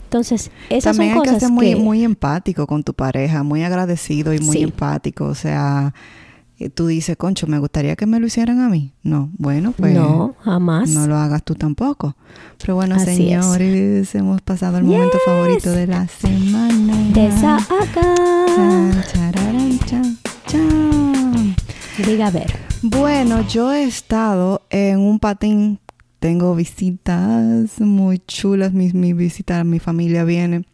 Entonces, esas También son hay que cosas ser muy, que... muy empático con tu pareja, muy agradecido y muy Sí. empático. O sea, tú dices, concho, me gustaría que me lo hicieran a mí. No, bueno, pues no, jamás. no lo hagas tú tampoco. Pero bueno, Así es. señores, hemos pasado el momento favorito de la semana. Desahoga. Diga a ver. Bueno, yo he estado en un patín. Tengo visitas muy chulas. Mi, mi visita, mi familia viene.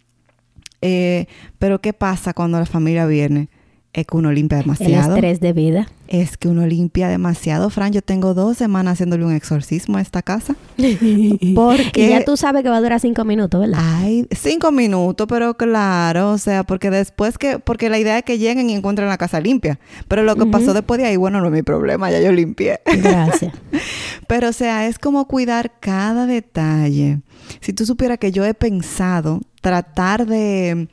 Eh, pero ¿qué pasa cuando la familia viene? Es que uno limpia El demasiado. estrés de vida. Es que uno limpia demasiado, Fran. Yo tengo dos semanas haciéndole un exorcismo a esta casa. Porque Y ya tú sabes que va a durar cinco minutos, ¿verdad? Ay, cinco minutos, pero claro, o sea, porque después que, porque la idea es que lleguen y encuentren la casa limpia. Pero lo que pasó después de ahí, bueno, no es mi problema, ya yo limpié. Gracias. Pero, o sea, es como cuidar cada detalle. Si tú supieras que yo he pensado tratar de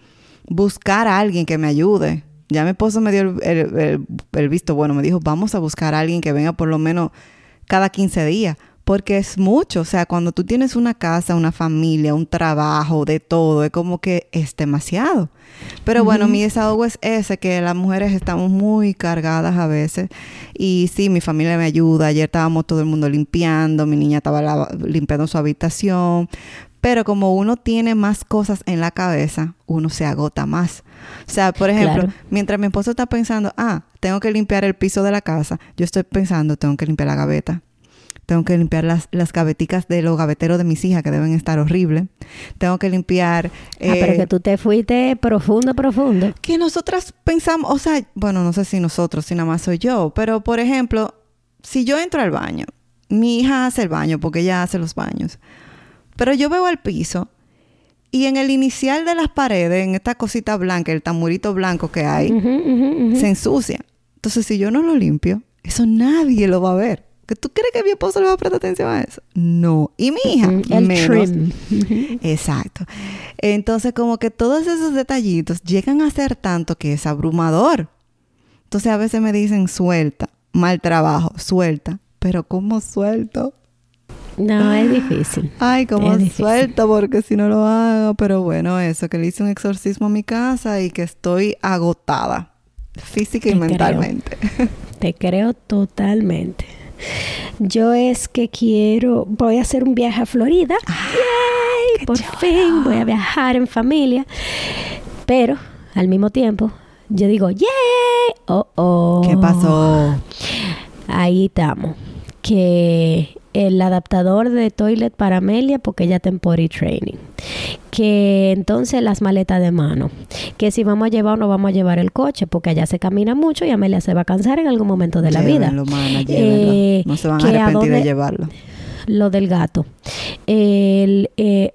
buscar a alguien que me ayude. Ya mi esposo me dio el, el- el- el visto bueno, me dijo, vamos a buscar a alguien que venga por lo menos cada 15 días. Porque es mucho, o sea, cuando tú tienes una casa, una familia, un trabajo, de todo, es como que es demasiado. Pero bueno, mi desahogo es ese, que las mujeres estamos muy cargadas a veces. Y sí, mi familia me ayuda. Ayer estábamos todo el mundo limpiando, mi niña estaba limpiando su habitación. Pero como uno tiene más cosas en la cabeza, uno se agota más. O sea, por ejemplo, Claro. mientras mi esposo está pensando, ah, tengo que limpiar el piso de la casa, yo estoy pensando, tengo que limpiar la gaveta. Tengo que limpiar las, las gaveticas de los gaveteros de mis hijas que deben estar horribles. Tengo que limpiar... ah, pero eh, que tú te fuiste profundo, profundo. que nosotras pensamos, o sea, bueno, no sé si nosotros, si nada más soy yo, pero por ejemplo, si yo entro al baño, mi hija hace el baño porque ella hace los baños, pero yo veo al piso y en el inicial de las paredes, en esta cosita blanca, el tamurito blanco que hay, se ensucia. Entonces, si yo no lo limpio, eso nadie lo va a ver. ¿Que ¿Tú crees que mi esposo le va a prestar atención a eso? No. Y mi hija, El menos. trim. Exacto. Entonces, como que todos esos detallitos llegan a ser tanto que es abrumador. Entonces, a veces me dicen, suelta, mal trabajo, suelta. Pero ¿cómo suelto? No, es difícil. Ay, ¿cómo Es difícil. suelto? Porque si no lo hago. Pero bueno, eso, que le hice un exorcismo a mi casa y que estoy agotada, física y Te creo. mentalmente. Te creo totalmente. Yo es que quiero, voy a hacer un viaje a Florida. Yay, por fin voy a viajar en familia. Pero al mismo tiempo, yo digo, ¡yay! Oh, oh. ¿Qué pasó? Ahí estamos. Que el adaptador de toilet para Amelia, porque ella está en potty training. Que entonces las maletas de mano. Que si vamos a llevar o no vamos a llevar el coche, porque allá se camina mucho y Amelia se va a cansar en algún momento de la vida. mana. Eh, no se van a arrepentir de dónde- llevarlo. Lo del gato. El, eh,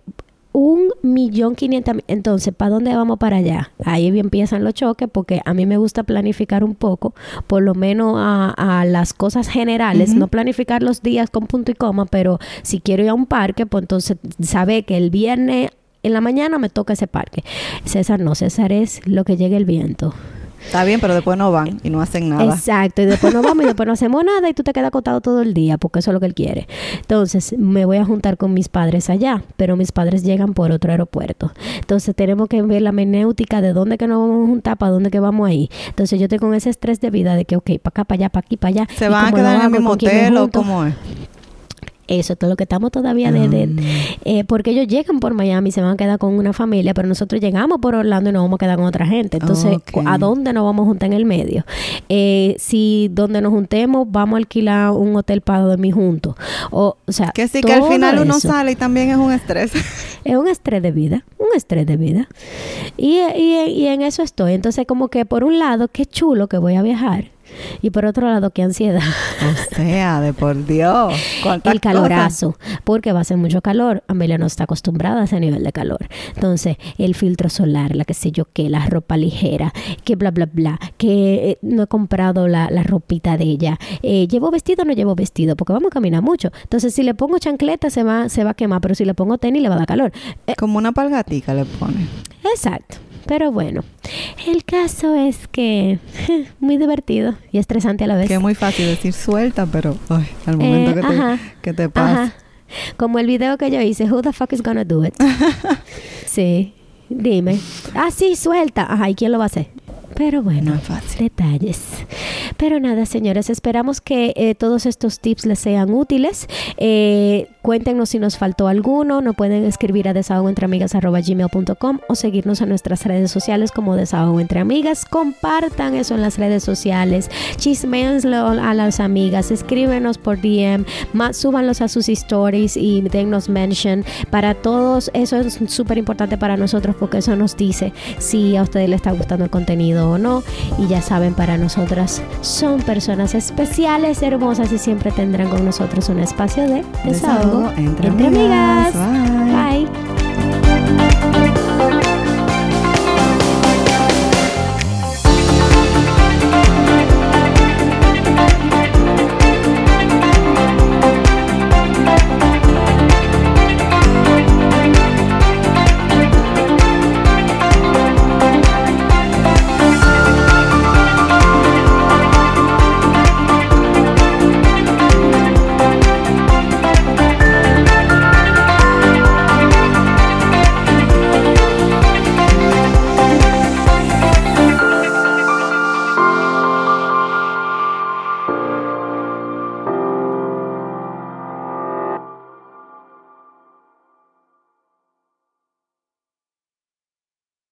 un millón quinientas mil. Entonces, ¿para dónde vamos para allá? Ahí empiezan los choques porque a mí me gusta planificar un poco, por lo menos a, a las cosas generales, no planificar los días con punto y coma, pero si quiero ir a un parque, pues entonces saber que el viernes en la mañana me toca ese parque. César no, César es lo que llegue el viento. Está bien, pero después no van y no hacen nada. Exacto, y después nos vamos y después no hacemos nada y tú te quedas acostado todo el día porque eso es lo que él quiere. Entonces, me voy a juntar con mis padres allá, pero mis padres llegan por otro aeropuerto. Entonces, tenemos que ver la menéutica de dónde que nos vamos a juntar, para dónde que vamos ahí. Entonces, yo tengo ese estrés de vida de que, ok, para acá, para allá, para aquí, para allá. ¿Se ¿Y van a quedar en el mismo ¿Con quién me hotel o cómo es? Eso, todo lo que estamos todavía de... de- Mm. eh, porque ellos llegan por Miami, se van a quedar con una familia, pero nosotros llegamos por Orlando y nos vamos a quedar con otra gente. Entonces. ¿a dónde nos vamos a juntar en el medio? Eh, si donde nos juntemos vamos a alquilar un hotel para dormir juntos. O, o sea, Que sí, que al final uno sale y también es un estrés. Es un estrés de vida, un estrés de vida. Y, y- y en eso estoy. Entonces, como que por un lado, qué chulo que voy a viajar. Y por otro lado, qué ansiedad. o sea, de por Dios. ¿cuántas el calorazo, porque va a ser mucho calor. Amelia no está acostumbrada a ese nivel de calor. Entonces, el filtro solar, la que sé yo qué, la ropa ligera, que bla, bla, bla, que eh, no he comprado la, la ropita de ella. Eh, ¿Llevo vestido o no llevo vestido? Porque vamos a caminar mucho. Entonces, si le pongo chancleta, se va, se va a quemar, pero si le pongo tenis, le va a dar calor. Eh? Como una palgatica le pone. exacto. Pero bueno, el caso es que muy divertido y estresante a la vez. Que es muy fácil decir suelta, pero ay, al momento Eh, que, te, ajá. que te pasa. Ajá. Como el video que yo hice, Who the fuck is gonna do it? sí, dime. Ah, sí, suelta. Ajá, ¿y quién lo va a hacer? Pero bueno, No detalles. Pero nada, señores, esperamos que eh, todos estos tips les sean útiles. Eh, cuéntenos si nos faltó alguno. Nos pueden escribir a desahogoentreamigas.gmail.com o seguirnos en nuestras redes sociales como Desahogo Entre Amigas. Compartan eso en las redes sociales. Chismenslo a las amigas. Escríbenos por DM. súbanlos a sus stories y dennos mention. Para todos, eso es súper importante para nosotros porque eso nos dice si a ustedes les está gustando el contenido o no. Y ya saben, para nosotras son personas especiales, hermosas y siempre tendrán con nosotros un espacio de desahogo, entre, amigas. Bye.